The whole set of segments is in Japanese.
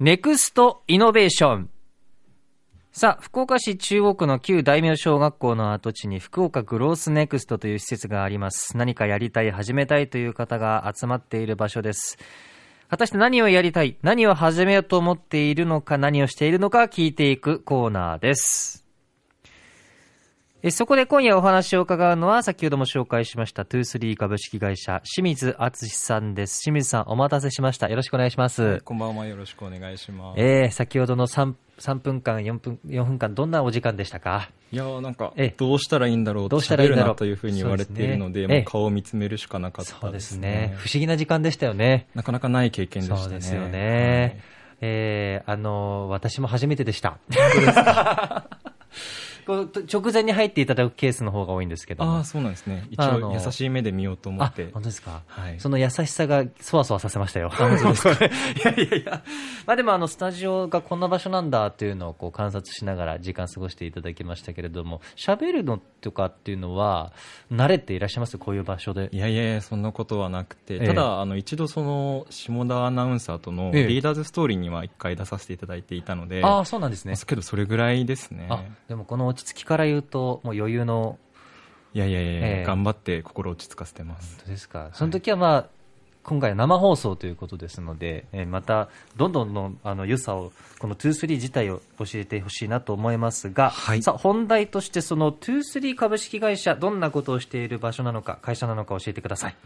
ネクストイノベーション。さあ、福岡市中央区の旧大名小学校の跡地に福岡グロースネクストという施設があります。何かやりたい、始めたいという方が集まっている場所です。果たして何をやりたい、何を始めようと思っているのか、何をしているのか聞いていくコーナーです。えそこで今夜お話を伺うのは、先ほども紹介しました、トゥースリー株式会社、清水敦さんです。清水さん、お待たせしました。よろしくお願いします。こんばんは。よろしくお願いします。えー、先ほどの 3, 3分間、4分、4分間、どんなお時間でしたか？いやーなんかええ、どうしたらいいんだろうどうしたらいいんだろうというふうに言われているので、ですね顔を見つめるしかなかったですね。そうですね。不思議な時間でしたよね。なかなかない経験でしたね。そうですよね。えー、あの、私も初めてでした。こう直前に入っていただくケースの方が多いんですけどもああ、そうなんですね。一応優しい目で見ようと思あって。本当ですか、はいその優しさがそわそわさせましたよ。本当ですか？いやいやいや。まあでもあの、スタジオがこんな場所なんだっていうのをこう観察しながら時間過ごしていただきましたけれども、喋るのとかっていうのは、慣れていらっしゃいますこういう場所で。いやいやそんなことはなくて、ええただ、あの、一度その、下田アナウンサーとのええリーダーズストーリーには一回出させていただいていたので、ああ、そうなんですね。けどそれぐらいですね。あ、でもこの落ち着きから言うと、もう余裕の、いやいやいや、ええ頑張って心落ち着かせてます。本当ですか？その時はまあ、今回は生放送ということですので、えーまた、どんどんの、あの、良さを、この23自体を教えてほしいなと思いますが、はいさあ、本題としてその23株式会社、どんなことをしている場所なのか、会社なのか教えてください。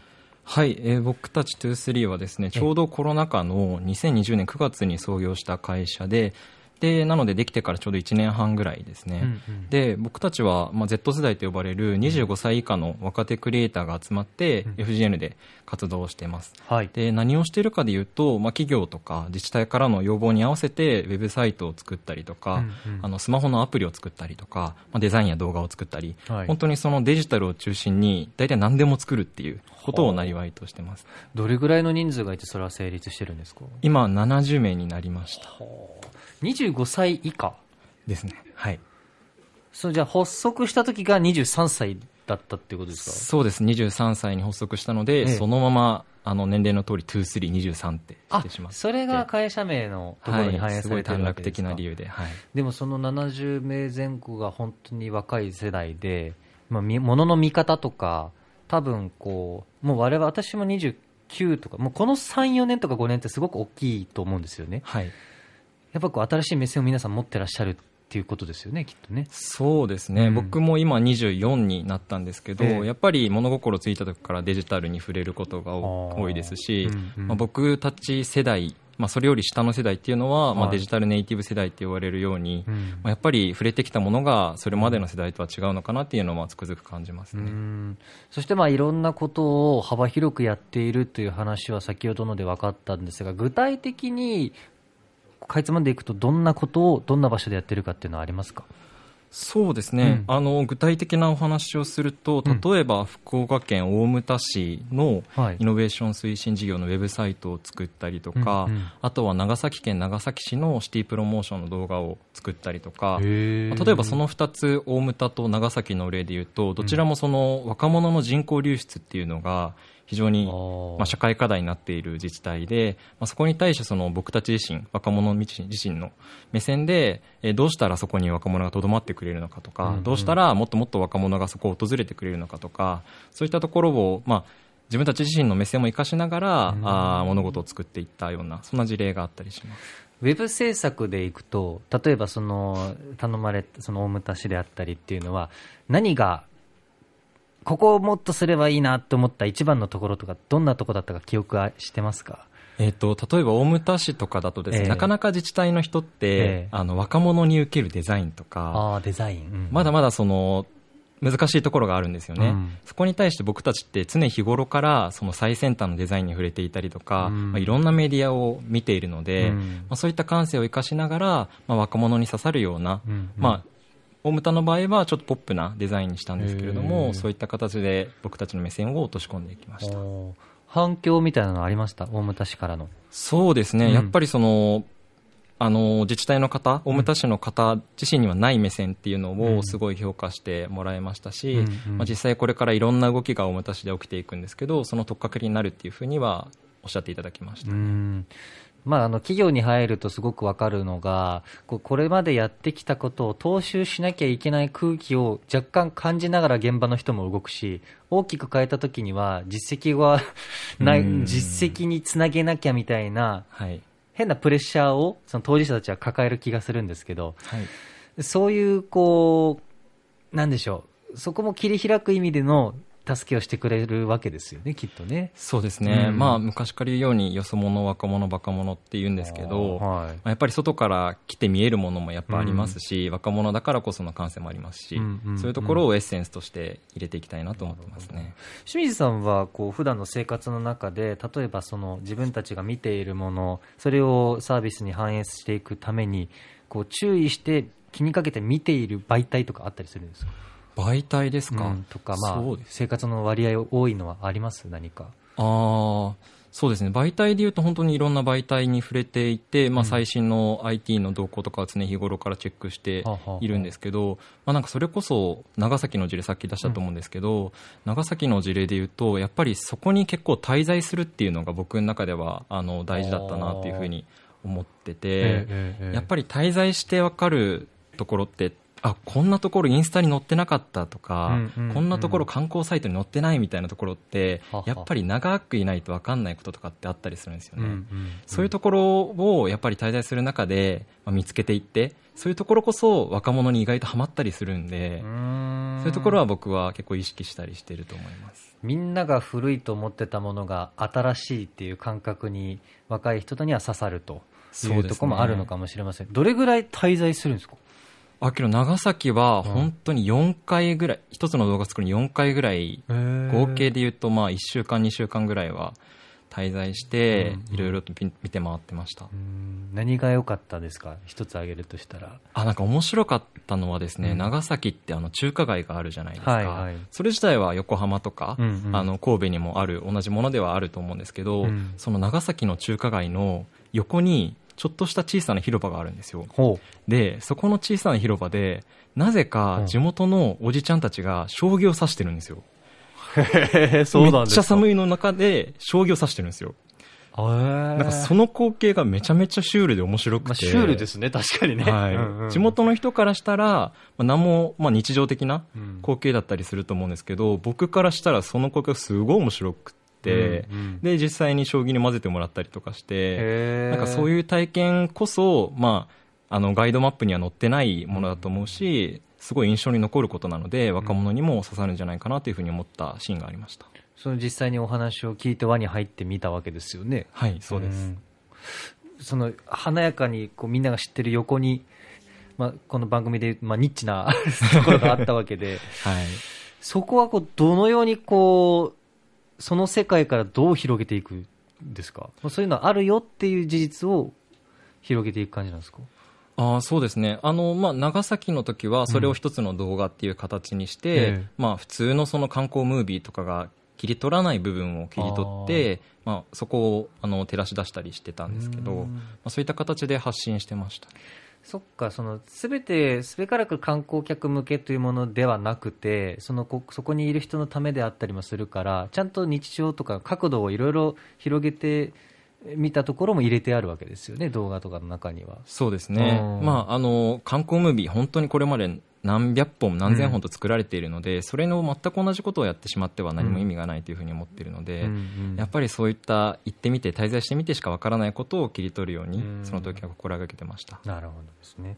はい、えー僕たち23はですね、ちょうどコロナ禍の2020年9月に創業した会社で、で、なのでできてからちょうど1年半ぐらいですね。うんうんで、僕たちは、まあ、Z 世代と呼ばれる25歳以下の若手クリエイターが集まって、FGN で活動をしています。はい。で、何をしているかでいうと、まあ、企業とか自治体からの要望に合わせて、ウェブサイトを作ったりとか、うんうんあの、スマホのアプリを作ったりとか、まあ、デザインや動画を作ったり、はい本当にそのデジタルを中心に、大体何でも作るっていうことをなりわいとしてます。どれぐらいの人数がいて、それは成立してるんですか？今、70名になりました。25歳以下。ですね。はい。そう、じゃあ発足した時が23歳だったってことですか？そうです。23歳に発足したので、ええそのまま、あの、年齢の通り、2、3、23ってあしてしまって。それが会社名のところに反映はい、すごいされてる短絡わけですか、的な理由で。はい。でもその70名前後が本当に若い世代で、まあ、みものの見方とか、多分こう、もう我々、私も29とか、もうこの3、4年とか5年ってすごく大きいと思うんですよね。はい。やっぱこう新しい目線を皆さん持ってらっしゃるっていうことですよね、きっとね。そうですね、うん。僕も今24になったんですけど、ええ。やっぱり物心ついた時からデジタルに触れることが多いですし、うんうん。まあ、僕たち世代、まあ、それより下の世代っていうのは、まあ、はい。デジタルネイティブ世代って言われるように、うん。まあ、やっぱり触れてきたものがそれまでの世代とは違うのかなっていうのはつくづく感じますうね。ん。そしてまあいろんなことを幅広くやっているという話は先ほどので分かったんですが具体的にかいつまんでいくとどんなことをどんな場所でやってるかっていうのはありますか？そうですね、うん。あの具体的なお話をするとうん。例えば福岡県大牟田市のはい。イノベーション推進事業のウェブサイトを作ったりとか、うんうん。あとは長崎県長崎市のシティプロモーションの動画を作ったりとか、例えばその2つ大牟田と長崎の例でいうとどちらもその若者の人口流出っていうのが非常にまあ、社会課題になっている自治体で、まあ、そこに対してその僕たち自身若者自身自身の目線で、えーどうしたらそこに若者がとどまってくれるのかとか、うんうん。どうしたらもっともっと若者がそこを訪れてくれるのかとかそういったところを、まあ、自分たち自身の目線も生かしながら、うん。あー物事を作っていったようなそんな事例があったりします。ウェブ制作でいくと例えばその頼まれたその大牟田市であったりっていうのは何がここをもっとすればいいなと思った一番のところとかどんなところだったか記憶はしてますか？えー、と例えば大牟田市とかだとですね、ええ。なかなか自治体の人って、ええ。あの若者に受けるデザインとかああデザイン、うんまだまだその難しいところがあるんですよね、うん。そこに対して僕たちって常日頃からその最先端のデザインに触れていたりとか、うん。まあ、いろんなメディアを見ているので、うん。まあ、そういった感性を生かしながら、まあ、若者に刺さるような、まあ、大牟田の場合はちょっとポップなデザインにしたんですけれどへもー。そういった形で僕たちの目線を落とし込んでいきました。反響みたいなのありました？大牟田市からの。そうですね、うん。やっぱりそのあの自治体の方、大牟田市の方自身にはない目線っていうのうん。をすごい評価してもらいましたし、うんうん。まあ、実際これからいろんな動きが大牟田市で起きていくんですけど、その取っかかりになるっていうふうにはおっしゃっていただきました。うんまあ、あの企業に入るとすごくわかるのがこれまでやってきたことを踏襲しなきゃいけない空気を若干感じながら現場の人も動くし大きく変えた時には実績は ないうん。実績につなげなきゃみたいなはい。変なプレッシャーをその当事者たちは抱える気がするんですけどはい。そういうこうなんでしょう。そこも切り開く意味での助けをしてくれるわけですよねきっとね。そうですね、うん。まあ昔から言うようによそ者若者バカ者って言うんですけど、はい。まあやっぱり外から来て見えるものもやっぱありますし、若者だからこその感性もありますし、うんうんそういうところをエッセンスとして入れていきたいなと思ってますね。清水さんはこう普段の生活の中で例えばその自分たちが見ているものそれをサービスに反映していくためにこう注意して気にかけて見ている媒体とかあったりするんですか？媒体ですか、うんとか、まあ生活の割合多いのはあります？何か。ああそうですね。媒体でいうと本当にいろんな媒体に触れていて、まあ、うん。最新の IT の動向とかは常日頃からチェックしているんですけど、まあ、なんかそれこそ長崎の事例さっき出したと思うんですけど、長崎の事例でいうとやっぱりそこに結構滞在するっていうのが僕の中ではあの大事だったなっていうふうに思ってて、やっぱり滞在して分かるところってあこんなところインスタに載ってなかったとか、うんうんうん。こんなところ観光サイトに載ってないみたいなところってはは。やっぱり長くいないと分かんないこととかってあったりするんですよね、うんうんそういうところをやっぱり滞在する中で、まあ、見つけていってそういうところこそ若者に意外とハマったりするんで、そういうところは僕は結構意識したりしてると思います。みんなが古いと思ってたものが新しいっていう感覚に若い人には刺さるといそうところもあるのかもしれません、どれぐらい滞在するんですか？あけど長崎は本当に4回ぐらい、一つの動画作るに4回ぐらい合計で言うとまあ1週間2週間ぐらいは滞在していろいろと見見て回ってました、うん。何が良かったですか？一つ挙げるとしたら。あなんか面白かったのはですね、うん。長崎ってあの中華街があるじゃないですか、はいはい。それ自体は横浜とか、うんうん。あの神戸にもある同じものではあると思うんですけど、うん。その長崎の中華街の横にちょっとした小さな広場があるんですよ。ほでそこの小さな広場でなぜか地元のおじちゃんたちが将棋を指してるんですよ、うへえめっちゃ寒いいの中で将棋を指してるんですよ。ななんかその光景がめちゃめちゃシュールで面白くて、まあ、シュールですね。確かにね、はい。うんうん。地元の人からしたら、まあ、何も、まあ、日常的なうん。光景だったりすると思うんですけど僕からしたらその光景がすごい面白くって、うんうん。で実際に将棋に混ぜてもらったりとかしてなんかそういう体験こそ、まあ、あのガイドマップには載ってないものだと思うしすごい印象に残ることなので若者にも刺さるんじゃないかなというふうに思ったシーンがありました、その実際にお話を聞いて輪に入ってみたわけですよね。はいそうです、ん。その華やかにこうみんなが知ってる横に、まあ、この番組で、まあ、ニッチな ところがあったわけで。はい。そこはこうどのようにこうその世界からどう広げていくんですか？まあそういうのあるよっていう事実を広げていく感じなんですか？あーそうですね。あの、まあ、長崎の時はそれを一つの動画っていう形にして、ええ。まあ、普通のその観光ムービーとかが切り取らない部分を切り取ってまあ、そこをあの照らし出したりしてたんですけど、うん。まあ、そういった形で発信してましたそっか、そのすべて、すべからく観光客向けというものではなくて、そのこそこにいる人のためであったりもするから、ちゃんと日常とか角度をいろいろ広げてみたところも入れてあるわけですよね、動画とかの中には。そうですね、うんまあ、あの観光ムービー、本当にこれまで何百本、何千本と作られているので、それの全く同じことをやってしまっては何も意味がないというふうに思っているので、うんうんやっぱりそういった行ってみて、滞在してみてしかわからないことを切り取るように、うんその時は心がけてました。なるほどですね。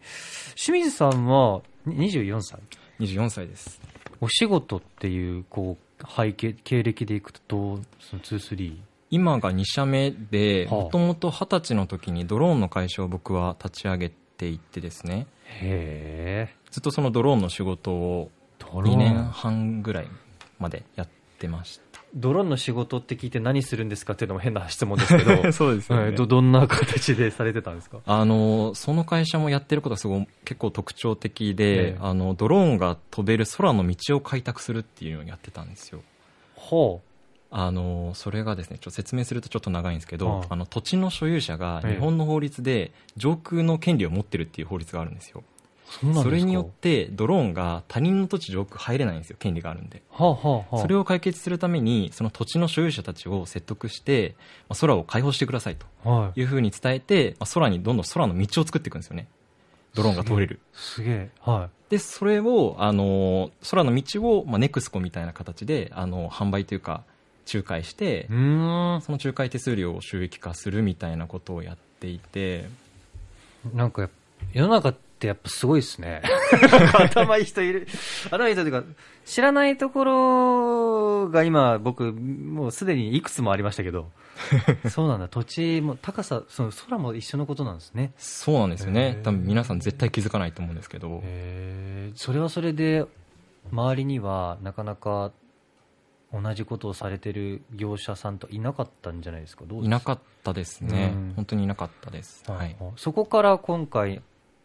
清水さんはに24歳。24歳です。お仕事っていうこう背景経歴でいくとその23今が2社目で、はあもともと20歳の時にドローンの会社を僕は立ち上げていってですね、へえずっとそのドローンの仕事をドローン。2年半ぐらいまでやってました。ドローンの仕事って聞いて何するんですかっていうのも変な質問ですけど。そうですよね。はい。どどんな形でされてたんですか？あのその会社もやってることがすごい結構特徴的で、ええ。あのドローンが飛べる空の道を開拓するっていうのをやってたんですよ。ほあのそれがですねちょっと説明するとちょっと長いんですけど、はいあの土地の所有者がええ。日本の法律で上空の権利を持ってるっていう法律があるんですよ、うそそれによってドローンが他人の土地上空入れないんですよ権利があるんで。はあはあはあ。それを解決するためにその土地の所有者たちを説得して、まあ、空を開放してくださいとはい。いうふうに伝えて、まあ、空にどんどん空の道を作っていくんですよね。ドローンが通れる。すげえはでそれをあの空の道を、まあ、ネクスコみたいな形であの販売というか仲介してその仲介手数料を収益化するみたいなことをやっていて。なんか世の中ってやっぱすごいですね。頭いい人いる。頭いい人というか知らないところが今僕もうすでにいくつもありましたけど そうなんだ。土地も高さその空も一緒のことなんですね。そうなんですよへねー。多分皆さん絶対気づかないと思うんですけど。へえそれはそれで周りにはなかなか同じことをされてる業者さんといなかったんじゃないですか？いなかったですね。うん。本当にいなかったです。はい、そこから今回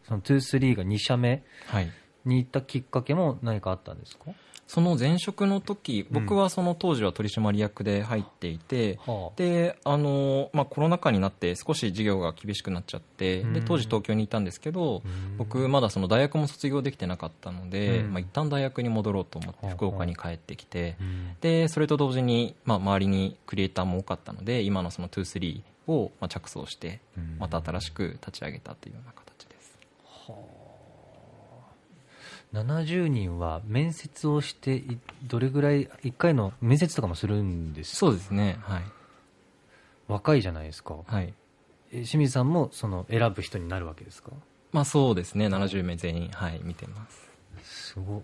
その23が2社目はい、に行ったきっかけも何かあったんですか？その前職の時うん。僕はその当時は取締役で入っていて、はあ。であのまあ、コロナ禍になって少し事業が厳しくなっちゃってうん。で当時東京にいたんですけどうん。僕まだその大学も卒業できてなかったので、うん。まあ、一旦大学に戻ろうと思っはあて福岡に帰ってきてうん。でそれと同時に、まあ、周りにクリエイターも多かったので今のその23をまあ着想してうん。また新しく立ち上げたというような形です70人は面接をしていどれぐらい1回の面接とかもするんですそうですね。はい、若いじゃないですか。はい。え清水さんもその選ぶ人になるわけですか？まあ、そうですね。70名全員、はい、見てます。すご。い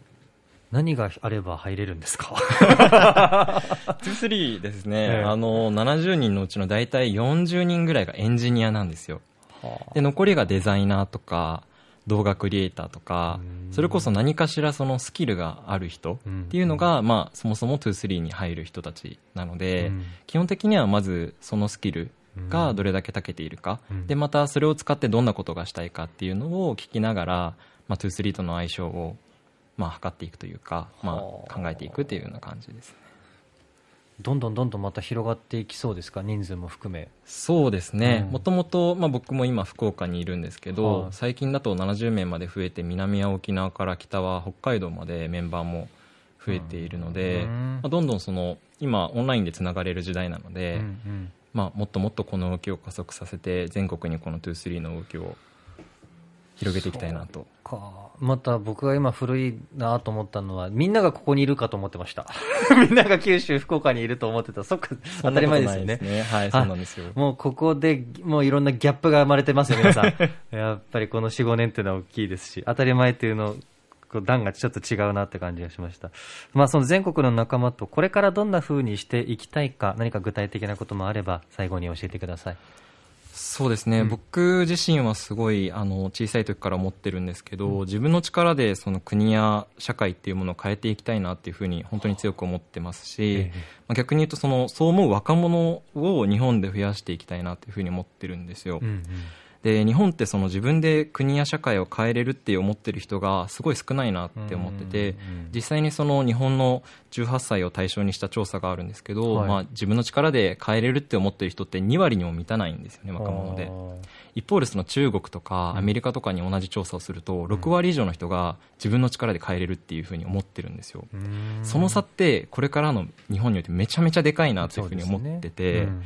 何があれば入れるんですか？23ですね、ええ。あの70人のうちの大体40人ぐらいがエンジニアなんですよ。で残りがデザイナーとか動画クリエイターとかうん。それこそ何かしらそのスキルがある人っていうのが、まあ、そもそも23に入る人たちなので、うん。基本的にはまずそのスキルがどれだけ長けているか、うん。でまたそれを使ってどんなことがしたいかっていうのを聞きながら、まあ、23との相性を、まあ、測っていくというか、まあ、はあ。考えていくっていうような感じですねどんどんどんどんまた広がっていきそうですか？人数も含め。そうですね。うん。もともと僕も今福岡にいるんですけど、はい。最近だと70名まで増えて南は沖縄から北は北海道までメンバーも増えているので、うん。まあ、どんどんその今オンラインでつながれる時代なので、うんうん。まあ、もっともっとこの動きを加速させて全国にこの23の動きを広げていきたいなとか。また僕が今古いなと思ったのはみんながここにいるかと思ってました。みんなが九州福岡にいると思ってた。そっか当たり前ですよね。そんなことないはい。そうなんですよもうここでもういろんなギャップが生まれてますよ 皆さん。やっぱりこの45年っていうのは大きいですし当たり前っていうのこう段がちょっと違うなって感じがしました、まあ、その全国の仲間とこれからどんな風にしていきたいか何か具体的なこともあれば最後に教えてくださいそうですね、うん。僕自身はすごいあの小さい時から思ってるんですけど、自分の力でその国や社会っていうものを変えていきたいなっていうふうに本当に強く思ってますし、ええ。まあ、逆に言うとそのそう思う若者を日本で増やしていきたいなっていうふうに思ってるんですよ、うんうんで日本ってその自分で国や社会を変えれるって思ってる人がすごい少ないなって思ってて、実際にその日本の18歳を対象にした調査があるんですけど、はい。まあ、自分の力で変えれるって思ってる人って2割にも満たないんですよね若者で。一方でその中国とかアメリカとかに同じ調査をすると6割以上の人が自分の力で変えれるっていうふうに思ってるんですよ、その差ってこれからの日本においてめちゃめちゃでかいなっていうふうに思ってて、うん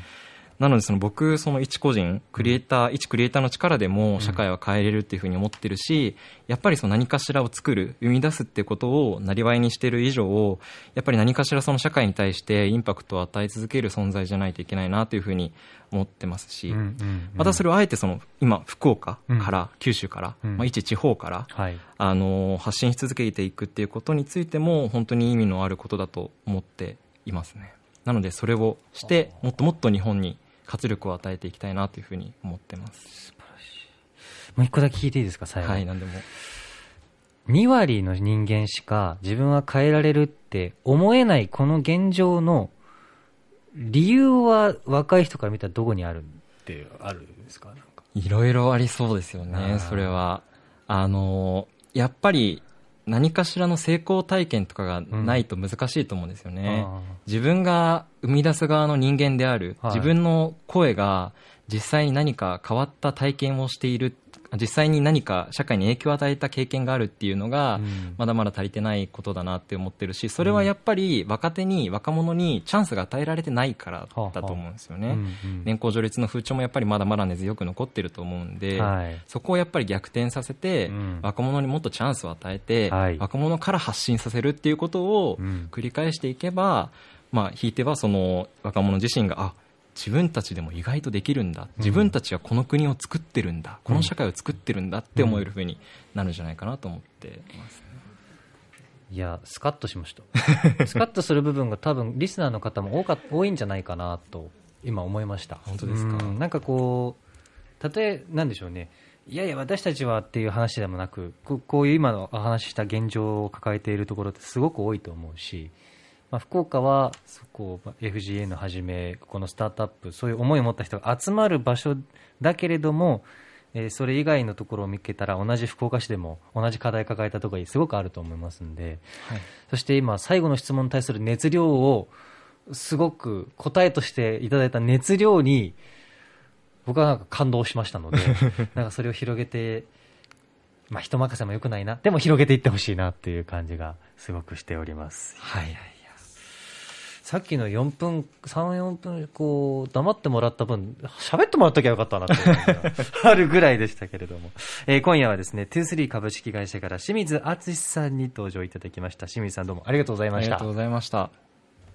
なのでその僕その一個人クリエイター、一クリエイターの力でも社会は変えれるっていうふうに思ってるしやっぱりその何かしらを作る生み出すっていうことをなりわいにしている以上やっぱり何かしらその社会に対してインパクトを与え続ける存在じゃないといけないなというふうに思ってますし、またそれをあえてその今福岡から、九州から、うん。まあ、一地方からはい。あの発信し続けていくっていうことについても本当に意味のあることだと思っていますね。なのでそれをしてもっともっと日本に活力を与えていきたいなというふうに思ってます。もう一個だけ聞いていいですか最後、はい何でも。2割の人間しか自分は変えられるって思えないこの現状の理由は若い人から見たらどこにあるってあるんですか？なんか。いろいろありそうですよあねー。それは。あのやっぱり何かしらの成功体験とかがないと難しいと思うんですよね、あ自分が生み出す側の人間である、はい。自分の声が実際に何か変わった体験をしている実際に何か社会に影響を与えた経験があるっていうのが、うん。まだまだ足りてないことだなって思ってるしそれはやっぱり若手に若者にチャンスが与えられてないからだと思うんですよね、年功序列の風潮もやっぱりまだまだ根強く残ってると思うんで、はい。そこをやっぱり逆転させて、うん。若者にもっとチャンスを与えて、はい。若者から発信させるっていうことをうん。繰り返していけば、まあ、ひいてはその若者自身があ自分たちでも意外とできるんだ。自分たちはこの国を作ってるんだ、この社会を作ってるんだって思えるふうになるんじゃないかなと思ってます、いや、スカッとしました。スカッとする部分が多分リスナーの方も多か多いんじゃないかなと今思いました。本当ですか？うん。なんかこう、たとえ、なんでしょうね。いやいや、私たちはっていう話でもなく、ここういう今のお話しした現状を抱えているところってすごく多いと思うし、まあ、福岡はそこまあ FGN はじめ、このスタートアップ、そういう思いを持った人が集まる場所だけれども、えーそれ以外のところを見つけたら同じ福岡市でも同じ課題抱えたところがすごくあると思いますんで、はい。そして今、最後の質問に対する熱量を、すごく答えとしていただいた熱量に、僕はなんか感動しましたので、なんかそれを広げて、まあ人任せも良くないな、でも広げていってほしいなっていう感じがすごくしております。はいさっきの4分、3、4分、こう、黙ってもらった分、喋ってもらっときゃよかったなって あるぐらいでしたけれども。えー今夜はですね、23株式会社から清水敦さんに登場いただきました。清水さんどうもありがとうございましたありがとう。ございました